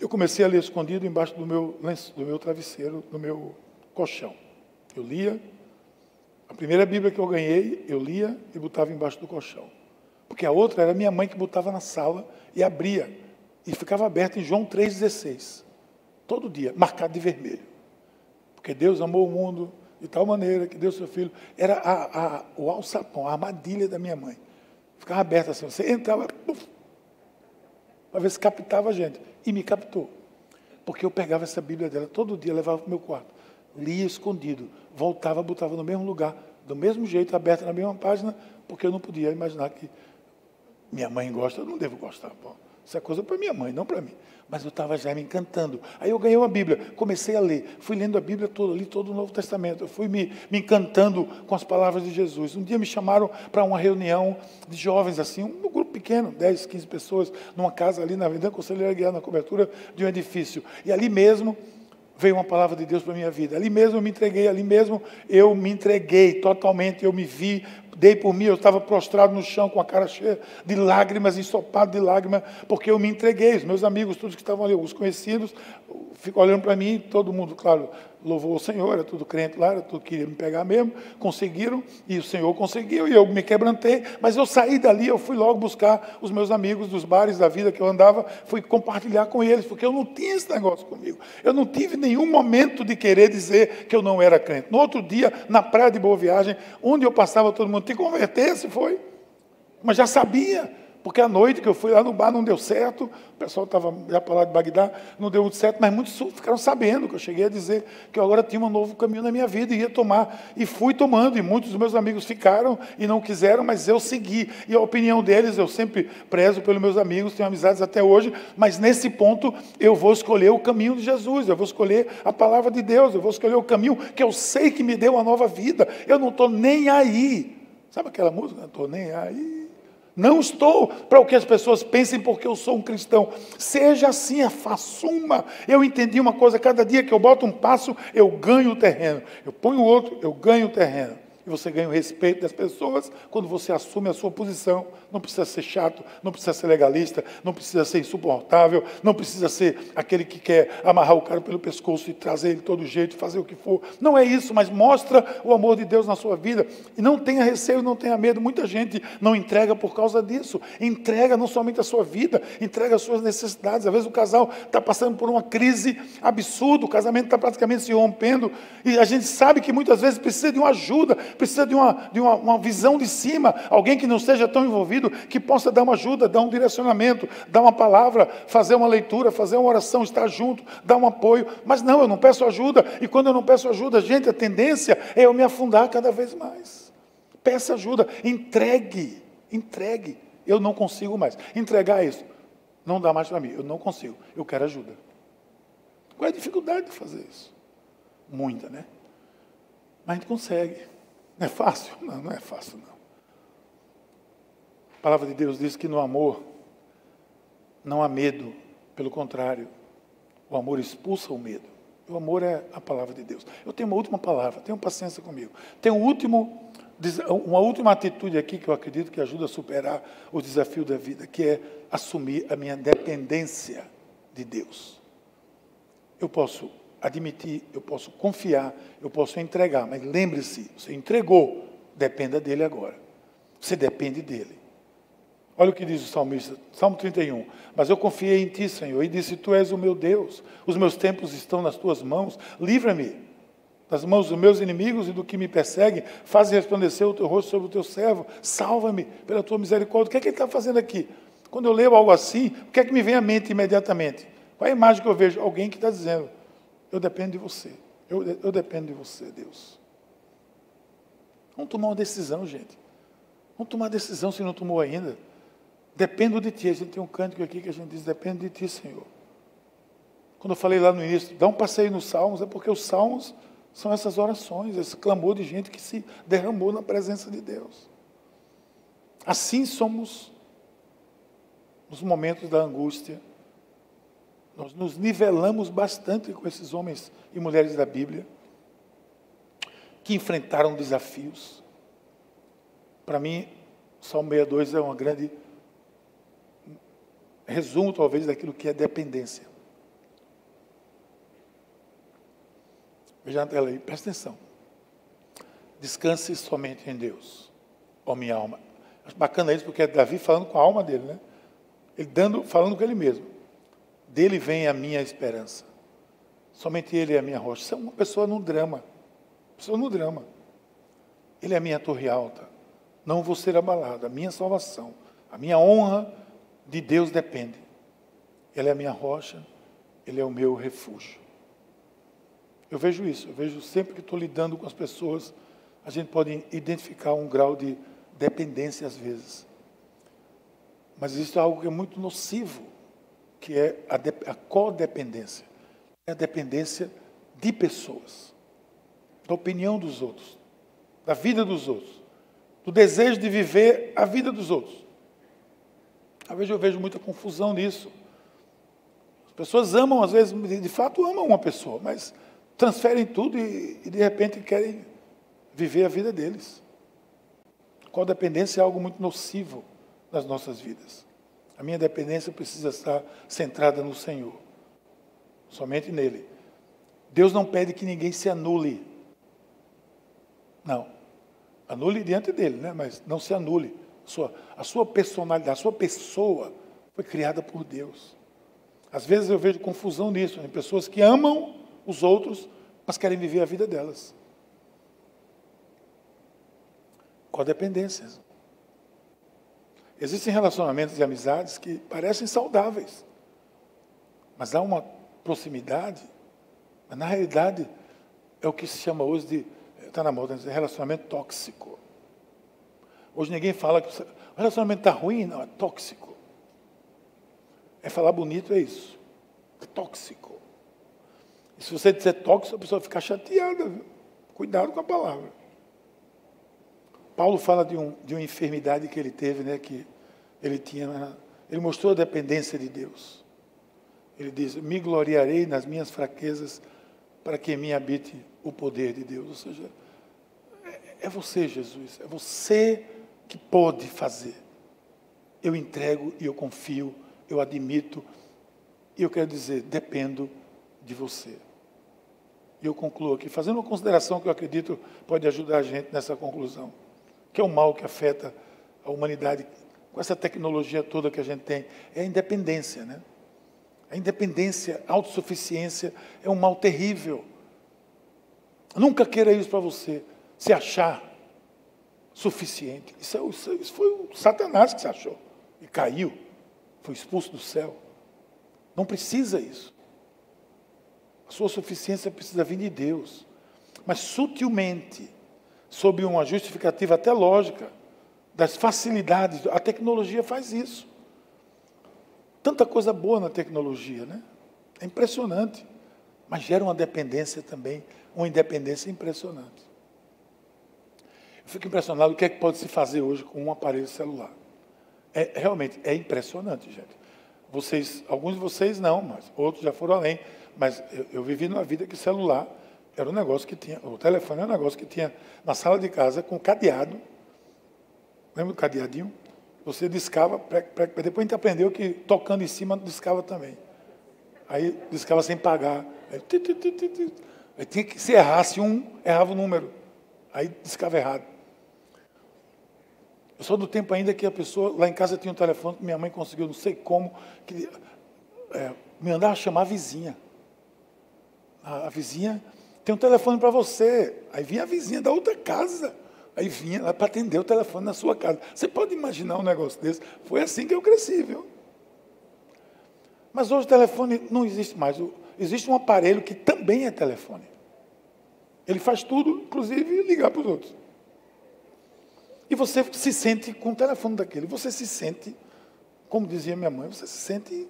Speaker 3: Eu comecei a ler escondido embaixo do meu, do meu travesseiro, do meu colchão. Eu lia, a primeira Bíblia que eu ganhei, eu lia e botava embaixo do colchão. Porque a outra era minha mãe que botava na sala e abria. E ficava aberta em João 3,16. Todo dia, marcado de vermelho. Porque Deus amou o mundo de tal maneira que deu seu filho. Era a, a, o alçapão, a armadilha da minha mãe. Ficava aberta assim. Você entrava, para ver se captava a gente. E me captou. Porque eu pegava essa Bíblia dela todo dia, levava para o meu quarto. Lia escondido. Voltava, botava no mesmo lugar, do mesmo jeito, aberta na mesma página, porque eu não podia imaginar que minha mãe gosta, eu não devo gostar. Pô. Isso é coisa para minha mãe, não para mim. Mas eu estava já me encantando. Aí eu ganhei uma Bíblia, comecei a ler. Fui lendo a Bíblia toda, li todo o Novo Testamento. Eu fui me, me encantando com as palavras de Jesus. Um dia me chamaram para uma reunião de jovens, assim, um grupo pequeno, 10, 15 pessoas, numa casa ali na Avenida Conselheira Guiar, na cobertura de um edifício. E ali mesmo veio uma palavra de Deus para a minha vida. Ali mesmo eu me entreguei, ali mesmo eu me entreguei totalmente, eu me vi, dei por mim, eu estava prostrado no chão com a cara cheia de lágrimas, ensopado de lágrimas, porque eu me entreguei. Os meus amigos, todos que estavam ali, os conhecidos, ficam olhando para mim, todo mundo, claro, louvou o Senhor, era tudo crente lá, era tudo queria me pegar mesmo, conseguiram, e o Senhor conseguiu, e eu me quebrantei, mas eu saí dali, eu fui logo buscar os meus amigos dos bares da vida que eu andava, fui compartilhar com eles, porque eu não tinha esse negócio comigo. Eu não tive nenhum momento de querer dizer que eu não era crente. No outro dia, na praia de Boa Viagem, onde eu passava, todo mundo te convertesse, foi. Mas já sabia, porque a noite que eu fui lá no bar não deu certo, o pessoal estava já para lá de Bagdá, não deu muito certo, mas muitos ficaram sabendo que eu cheguei a dizer que eu agora tinha um novo caminho na minha vida e ia tomar. E fui tomando, e muitos dos meus amigos ficaram e não quiseram, mas eu segui. E a opinião deles, eu sempre prezo pelos meus amigos, tenho amizades até hoje, mas nesse ponto eu vou escolher o caminho de Jesus, eu vou escolher a palavra de Deus, eu vou escolher o caminho que eu sei que me deu uma nova vida. Eu não estou nem aí. Sabe aquela música? Não estou nem aí. Não estou para o que as pessoas pensem porque eu sou um cristão. Seja assim, assuma. Eu entendi uma coisa: cada dia que eu boto um passo, eu ganho o terreno. Eu ponho outro, eu ganho o terreno. Você ganha o respeito das pessoas quando você assume a sua posição. Não precisa ser chato, não precisa ser legalista, não precisa ser insuportável, não precisa ser aquele que quer amarrar o cara pelo pescoço e trazer ele todo jeito, fazer o que for. Não é isso, mas mostra o amor de Deus na sua vida. E não tenha receio, não tenha medo. Muita gente não entrega por causa disso. Entrega não somente a sua vida, entrega as suas necessidades. Às vezes o casal está passando por uma crise absurda, o casamento está praticamente se rompendo, e a gente sabe que muitas vezes precisa de uma ajuda, precisa de uma, de uma, uma visão de cima, alguém que não seja tão envolvido, que possa dar uma ajuda, dar um direcionamento, dar uma palavra, fazer uma leitura, fazer uma oração, estar junto, dar um apoio. Mas não, eu não peço ajuda, e quando eu não peço ajuda, gente, a tendência é eu me afundar cada vez mais. Peça ajuda, entregue, entregue. Eu não consigo mais. Entregar isso não dá mais para mim, eu não consigo, eu quero ajuda. Qual é a dificuldade de fazer isso? Muita, né? Mas a gente consegue. Não é fácil? Não, não é fácil, não. A palavra de Deus diz que no amor não há medo, pelo contrário, o amor expulsa o medo. O amor é a palavra de Deus. Eu tenho uma última palavra, tenham paciência comigo. Tem um último, uma última atitude aqui que eu acredito que ajuda a superar o desafio da vida, que é assumir a minha dependência de Deus. Eu posso admitir, eu posso confiar, eu posso entregar, mas lembre-se, você entregou, dependa dele agora. Você depende dele. Olha o que diz o salmista, Salmo 31. Mas eu confiei em ti, Senhor, e disse: Tu és o meu Deus, os meus tempos estão nas tuas mãos, livra-me das mãos dos meus inimigos e do que me persegue, faz resplandecer o teu rosto sobre o teu servo, salva-me pela tua misericórdia. O que é que ele está fazendo aqui? Quando eu leio algo assim, o que é que me vem à mente imediatamente? Qual é a imagem que eu vejo? Alguém que está dizendo: eu dependo de você. Eu, eu dependo de você, Deus. Vamos tomar uma decisão, gente. Vamos tomar uma decisão se não tomou ainda. Dependo de Ti. A gente tem um cântico aqui que a gente diz: Dependo de Ti, Senhor. Quando eu falei lá no início, dá um passeio nos Salmos, é porque os Salmos são essas orações, esse clamor de gente que se derramou na presença de Deus. Assim somos nos momentos da angústia, Nós nos nivelamos bastante com esses homens e mulheres da Bíblia que enfrentaram desafios. Para mim, Salmo 62 é uma grande resumo, talvez, daquilo que é dependência. Veja na tela aí, presta atenção. Descanse somente em Deus, ó minha alma. Acho bacana isso, porque é Davi falando com a alma dele, né? Ele dando, falando com ele mesmo. Dele vem a minha esperança. Somente Ele é a minha rocha. Você é uma pessoa no drama. Pessoa no drama. Ele é a minha torre alta. Não vou ser abalado. A minha salvação, a minha honra de Deus depende. Ele é a minha rocha, Ele é o meu refúgio. Eu vejo isso, eu vejo sempre que estou lidando com as pessoas, a gente pode identificar um grau de dependência às vezes. Mas existe algo que é muito nocivo, que é a, de, a codependência. É a dependência de pessoas, da opinião dos outros, da vida dos outros, do desejo de viver a vida dos outros. Às vezes eu vejo muita confusão nisso. As pessoas amam, às vezes, de fato amam uma pessoa, mas transferem tudo e, e de repente querem viver a vida deles. Qual dependência é algo muito nocivo nas nossas vidas. A minha dependência precisa estar centrada no Senhor, somente nele. Deus não pede que ninguém se anule. Não. Anule diante dele, né? mas não se anule. A sua, a sua personalidade, a sua pessoa foi criada por Deus. Às vezes eu vejo confusão nisso, em pessoas que amam os outros, mas querem viver a vida delas. Codependências. Existem relacionamentos e amizades que parecem saudáveis, mas há uma proximidade, mas na realidade é o que se chama hoje de, está na moda, relacionamento tóxico. Hoje ninguém fala que o relacionamento está ruim, não, é tóxico. É falar bonito, é isso. É tóxico. E se você disser tóxico, a pessoa fica chateada. Viu? Cuidado com a palavra. Paulo fala de, um, de uma enfermidade que ele teve, né, que ele tinha. Ele mostrou a dependência de Deus. Ele diz: Me gloriarei nas minhas fraquezas, para que mim habite o poder de Deus. Ou seja, é, é você, Jesus, é você que pode fazer. Eu entrego e eu confio, eu admito, e eu quero dizer, dependo de você. E eu concluo aqui, fazendo uma consideração que eu acredito pode ajudar a gente nessa conclusão que é o mal que afeta a humanidade com essa tecnologia toda que a gente tem, é a independência, né? A independência, a autossuficiência é um mal terrível. Nunca queira isso para você, se achar suficiente. Isso, é, isso, isso foi o Satanás que se achou e caiu, foi expulso do céu. Não precisa isso. A sua suficiência precisa vir de Deus. Mas sutilmente, sob uma justificativa até lógica das facilidades. A tecnologia faz isso. Tanta coisa boa na tecnologia, né? É impressionante. Mas gera uma dependência também, uma independência impressionante. Eu fico impressionado o que é que pode se fazer hoje com um aparelho celular. É, realmente, é impressionante, gente. Vocês, alguns de vocês não, mas outros já foram além. Mas eu, eu vivi numa vida que celular era um negócio que tinha, o telefone era um negócio que tinha na sala de casa com cadeado. Lembra do cadeadinho? Você discava, depois a gente aprendeu que tocando em cima discava também. Aí discava sem pagar. Aí, aí tinha que, se errasse um, errava o número. Aí discava errado. Eu sou do tempo ainda que a pessoa, lá em casa tinha um telefone que minha mãe conseguiu, não sei como, que, é, me andava chamar a vizinha. A, a vizinha tem um telefone para você. Aí vinha a vizinha da outra casa. Aí vinha lá para atender o telefone na sua casa. Você pode imaginar um negócio desse? Foi assim que eu cresci, viu? Mas hoje o telefone não existe mais. Existe um aparelho que também é telefone. Ele faz tudo, inclusive ligar para os outros. E você se sente com o telefone daquele. Você se sente, como dizia minha mãe, você se sente.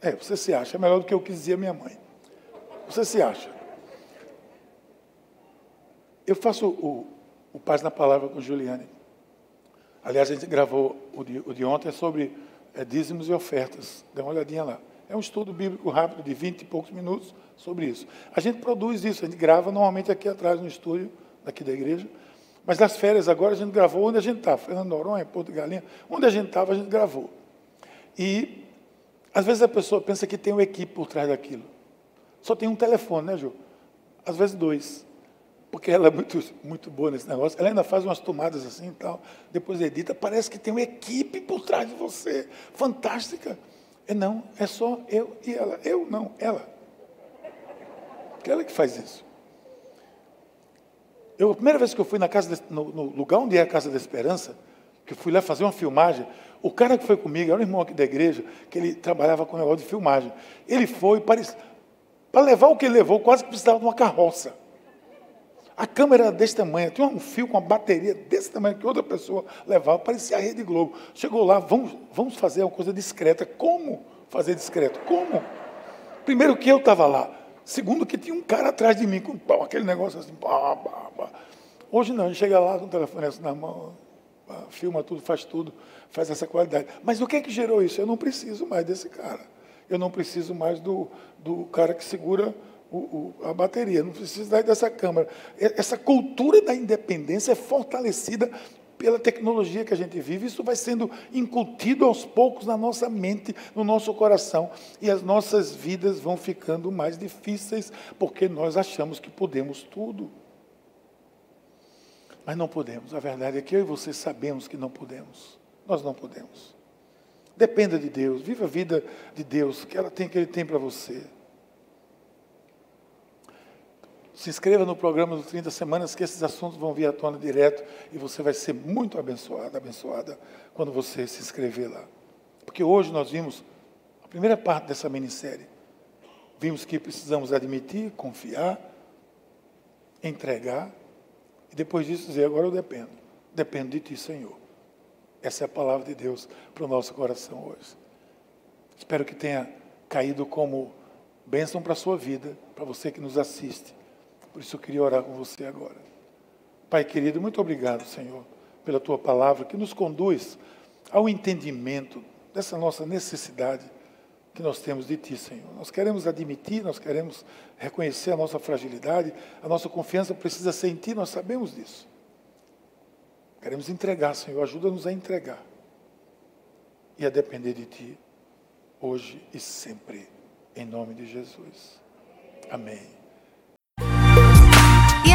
Speaker 3: É, você se acha melhor do que o que dizia minha mãe. Você se acha. Eu faço o, o Paz na Palavra com Juliane. Aliás, a gente gravou o de, o de ontem sobre é, dízimos e ofertas. Dê uma olhadinha lá. É um estudo bíblico rápido de 20 e poucos minutos sobre isso. A gente produz isso, a gente grava normalmente aqui atrás no estúdio, daqui da igreja. Mas nas férias agora a gente gravou onde a gente estava. Fernando Noronha, Porto Galinha. Onde a gente estava, a gente gravou. E às vezes a pessoa pensa que tem uma equipe por trás daquilo. Só tem um telefone, né, Ju? Às vezes dois. Porque ela é muito, muito boa nesse negócio. Ela ainda faz umas tomadas assim e tal. Depois edita. Parece que tem uma equipe por trás de você. Fantástica. É não, é só eu e ela. Eu não, ela. Ela que faz isso. Eu, a primeira vez que eu fui na casa, de, no, no, lugar onde é a Casa da Esperança, que eu fui lá fazer uma filmagem, o cara que foi comigo, era um irmão aqui da igreja, que ele trabalhava com um negócio de filmagem. Ele foi, para levar o que ele levou, quase que precisava de uma carroça. A câmera era desse tamanho, tinha um fio com uma bateria desse tamanho que outra pessoa levava, parecia a Rede Globo. Chegou lá, vamos, vamos fazer uma coisa discreta. Como fazer discreto? Como? Primeiro que eu estava lá. Segundo que tinha um cara atrás de mim com pau, aquele negócio assim. Pá, pá, pá. Hoje não, a gente chega lá com o telefone assim na mão, filma tudo, faz tudo, faz essa qualidade. Mas o que é que gerou isso? Eu não preciso mais desse cara. Eu não preciso mais do, do cara que segura o, o, a bateria, não precisa dessa câmera. Essa cultura da independência é fortalecida pela tecnologia que a gente vive, isso vai sendo incutido aos poucos na nossa mente, no nosso coração, e as nossas vidas vão ficando mais difíceis, porque nós achamos que podemos tudo. Mas não podemos, a verdade é que eu e você sabemos que não podemos. Nós não podemos. Dependa de Deus, viva a vida de Deus, que ela tem que Ele tem para você. Se inscreva no programa dos 30 semanas, que esses assuntos vão vir à tona direto e você vai ser muito abençoado, abençoada quando você se inscrever lá. Porque hoje nós vimos a primeira parte dessa minissérie. Vimos que precisamos admitir, confiar, entregar e depois disso dizer: agora eu dependo. Dependo de Ti, Senhor. Essa é a palavra de Deus para o nosso coração hoje. Espero que tenha caído como bênção para a sua vida, para você que nos assiste. Por isso eu queria orar com você agora. Pai querido, muito obrigado, Senhor, pela tua palavra que nos conduz ao entendimento dessa nossa necessidade que nós temos de Ti, Senhor. Nós queremos admitir, nós queremos reconhecer a nossa fragilidade, a nossa confiança precisa ser em Ti, nós sabemos disso. Queremos entregar, Senhor, ajuda-nos a entregar e a depender de Ti, hoje e sempre, em nome de Jesus. Amém.